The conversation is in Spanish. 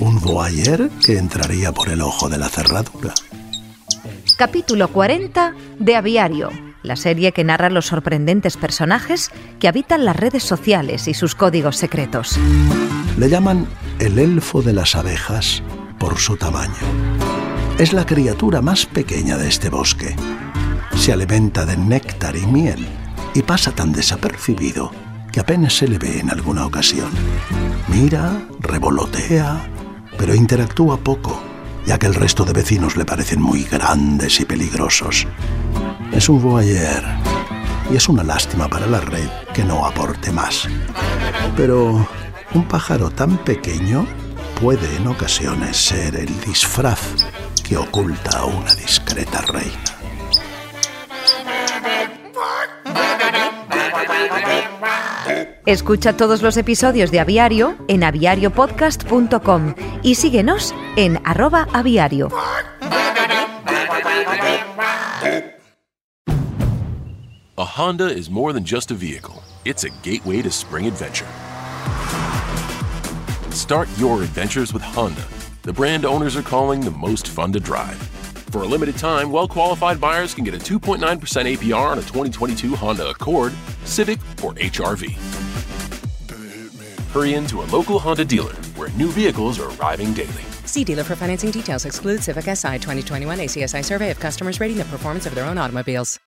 un voyeur que entraría por el ojo de la cerradura. Capítulo 40 de Aviario, la serie que narra los sorprendentes personajes que habitan las redes sociales y sus códigos secretos. Le llaman el elfo de las abejas por su tamaño. Es la criatura más pequeña de este bosque. Se alimenta de néctar y miel y pasa tan desapercibido que apenas se le ve en alguna ocasión. Mira, revolotea, pero interactúa poco, ya que el resto de vecinos le parecen muy grandes y peligrosos. Es un voyeur y es una lástima para la red que no aporte más. Pero un pájaro tan pequeño puede en ocasiones ser el disfraz que oculta a una discreta reina. Escucha todos los episodios de Aviario en aviariopodcast.com y síguenos en arroba aviario. A Honda is more than just a vehicle, it's a gateway to spring adventure. Start your adventures with Honda, the brand owners are calling the most fun to drive. For a limited time, well qualified buyers can get a 2.9% APR on a 2022 Honda Accord, Civic, or HRV. Hurry into a local Honda dealer where new vehicles are arriving daily. See dealer for financing details. Exclude Civic SI 2021 ACSI survey of customers rating the performance of their own automobiles.